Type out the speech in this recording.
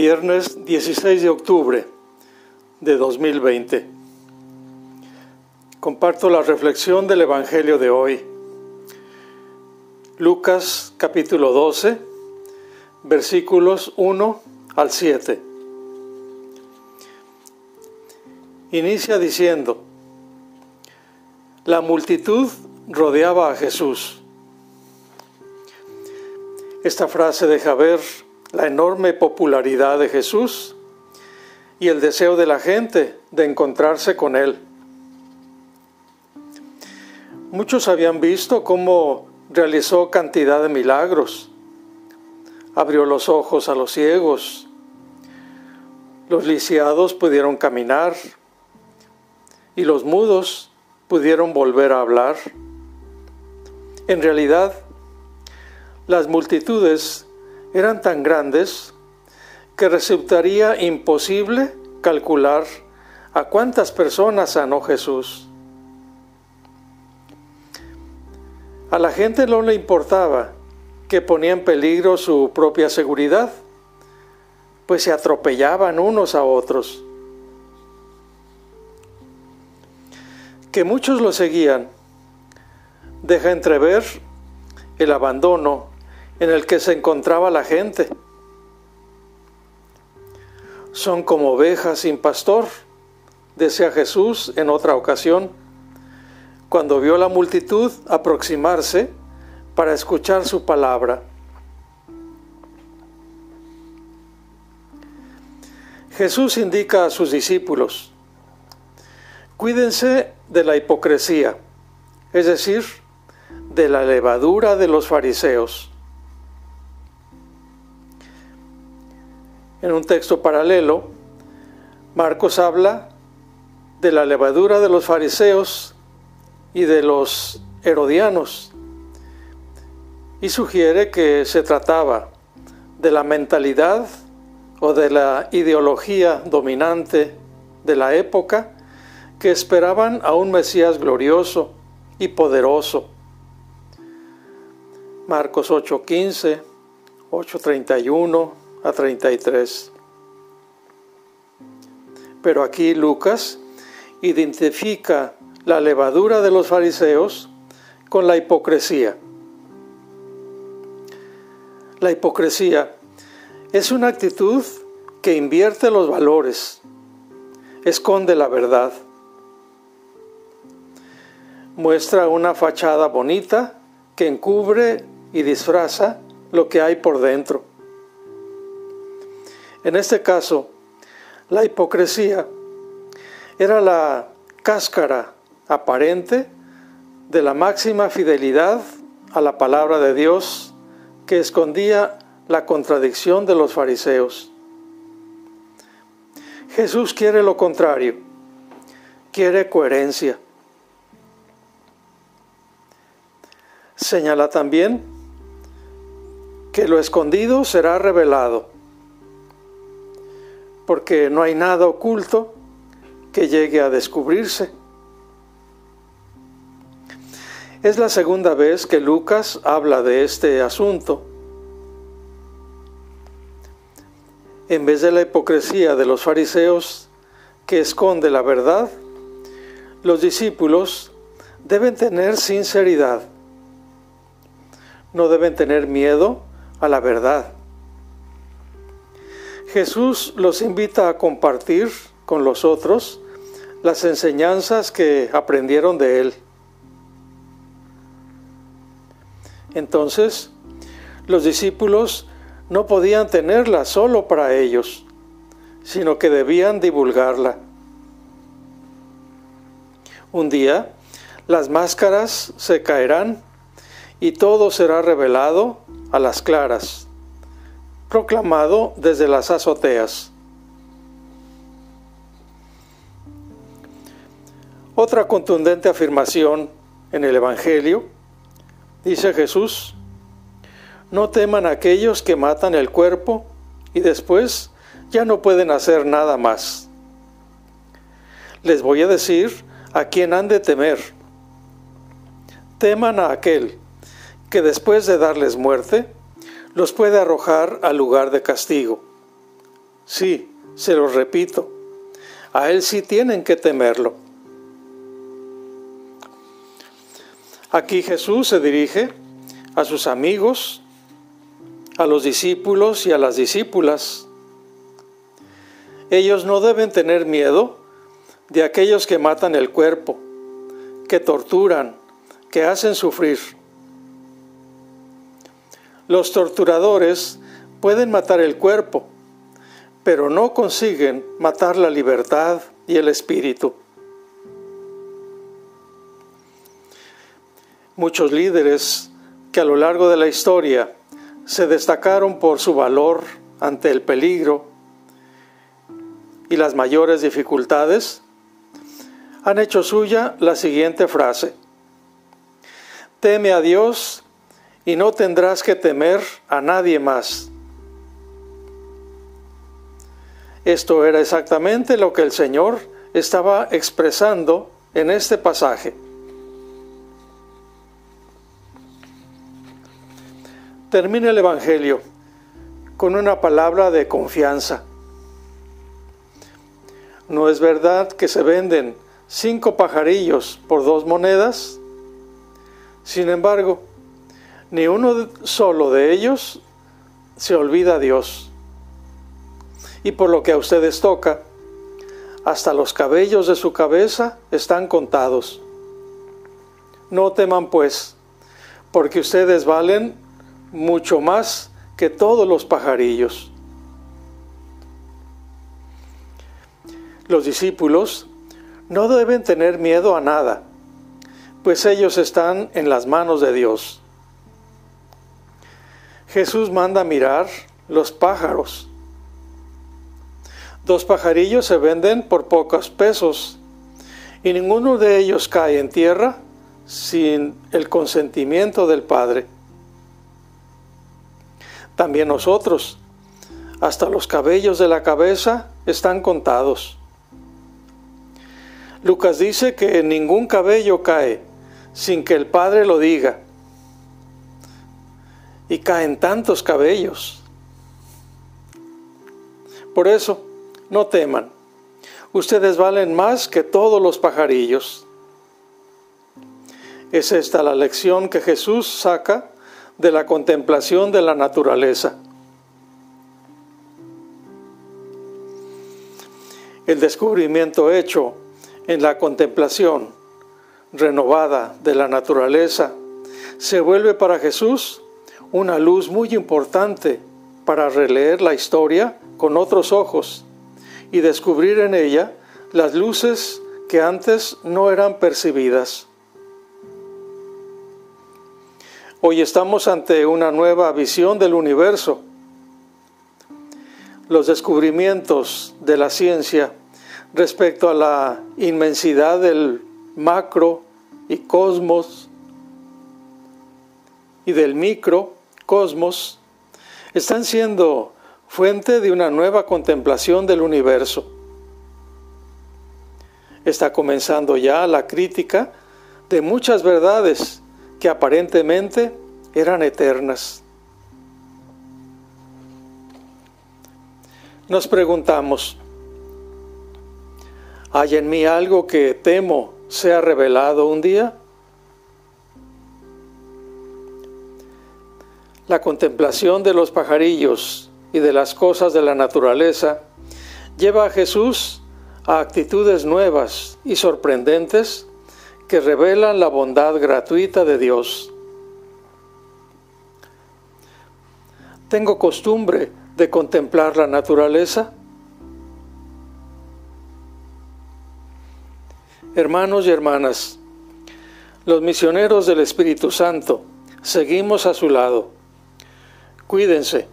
viernes 16 de octubre de 2020. Comparto la reflexión del Evangelio de hoy. Lucas capítulo 12, versículos 1 al 7. Inicia diciendo, la multitud rodeaba a Jesús. Esta frase deja ver la enorme popularidad de Jesús y el deseo de la gente de encontrarse con Él. Muchos habían visto cómo realizó cantidad de milagros. Abrió los ojos a los ciegos. Los lisiados pudieron caminar y los mudos pudieron volver a hablar. En realidad, las multitudes eran tan grandes que resultaría imposible calcular a cuántas personas sanó Jesús. A la gente no le importaba que ponía en peligro su propia seguridad, pues se atropellaban unos a otros. Que muchos lo seguían deja entrever el abandono en el que se encontraba la gente. Son como ovejas sin pastor, decía Jesús en otra ocasión, cuando vio la multitud aproximarse para escuchar su palabra. Jesús indica a sus discípulos, cuídense de la hipocresía, es decir, de la levadura de los fariseos. En un texto paralelo, Marcos habla de la levadura de los fariseos y de los herodianos y sugiere que se trataba de la mentalidad o de la ideología dominante de la época que esperaban a un Mesías glorioso y poderoso. Marcos 8:15, 8:31, a 33. Pero aquí Lucas identifica la levadura de los fariseos con la hipocresía. La hipocresía es una actitud que invierte los valores, esconde la verdad, muestra una fachada bonita que encubre y disfraza lo que hay por dentro. En este caso, la hipocresía era la cáscara aparente de la máxima fidelidad a la palabra de Dios que escondía la contradicción de los fariseos. Jesús quiere lo contrario, quiere coherencia. Señala también que lo escondido será revelado porque no hay nada oculto que llegue a descubrirse. Es la segunda vez que Lucas habla de este asunto. En vez de la hipocresía de los fariseos que esconde la verdad, los discípulos deben tener sinceridad. No deben tener miedo a la verdad. Jesús los invita a compartir con los otros las enseñanzas que aprendieron de Él. Entonces, los discípulos no podían tenerla solo para ellos, sino que debían divulgarla. Un día, las máscaras se caerán y todo será revelado a las claras proclamado desde las azoteas. Otra contundente afirmación en el Evangelio, dice Jesús, no teman aquellos que matan el cuerpo y después ya no pueden hacer nada más. Les voy a decir a quién han de temer. Teman a aquel que después de darles muerte, los puede arrojar al lugar de castigo. Sí, se lo repito, a Él sí tienen que temerlo. Aquí Jesús se dirige a sus amigos, a los discípulos y a las discípulas. Ellos no deben tener miedo de aquellos que matan el cuerpo, que torturan, que hacen sufrir. Los torturadores pueden matar el cuerpo, pero no consiguen matar la libertad y el espíritu. Muchos líderes que a lo largo de la historia se destacaron por su valor ante el peligro y las mayores dificultades, han hecho suya la siguiente frase. Teme a Dios y no tendrás que temer a nadie más. Esto era exactamente lo que el Señor estaba expresando en este pasaje. Termina el Evangelio con una palabra de confianza. ¿No es verdad que se venden cinco pajarillos por dos monedas? Sin embargo, ni uno solo de ellos se olvida a Dios. Y por lo que a ustedes toca, hasta los cabellos de su cabeza están contados. No teman pues, porque ustedes valen mucho más que todos los pajarillos. Los discípulos no deben tener miedo a nada, pues ellos están en las manos de Dios. Jesús manda mirar los pájaros. Dos pajarillos se venden por pocos pesos y ninguno de ellos cae en tierra sin el consentimiento del Padre. También nosotros, hasta los cabellos de la cabeza están contados. Lucas dice que ningún cabello cae sin que el Padre lo diga. Y caen tantos cabellos. Por eso, no teman. Ustedes valen más que todos los pajarillos. Es esta la lección que Jesús saca de la contemplación de la naturaleza. El descubrimiento hecho en la contemplación renovada de la naturaleza se vuelve para Jesús una luz muy importante para releer la historia con otros ojos y descubrir en ella las luces que antes no eran percibidas. Hoy estamos ante una nueva visión del universo. Los descubrimientos de la ciencia respecto a la inmensidad del macro y cosmos y del micro cosmos están siendo fuente de una nueva contemplación del universo. Está comenzando ya la crítica de muchas verdades que aparentemente eran eternas. Nos preguntamos, ¿hay en mí algo que temo sea revelado un día? La contemplación de los pajarillos y de las cosas de la naturaleza lleva a Jesús a actitudes nuevas y sorprendentes que revelan la bondad gratuita de Dios. ¿Tengo costumbre de contemplar la naturaleza? Hermanos y hermanas, los misioneros del Espíritu Santo, seguimos a su lado. Cuídense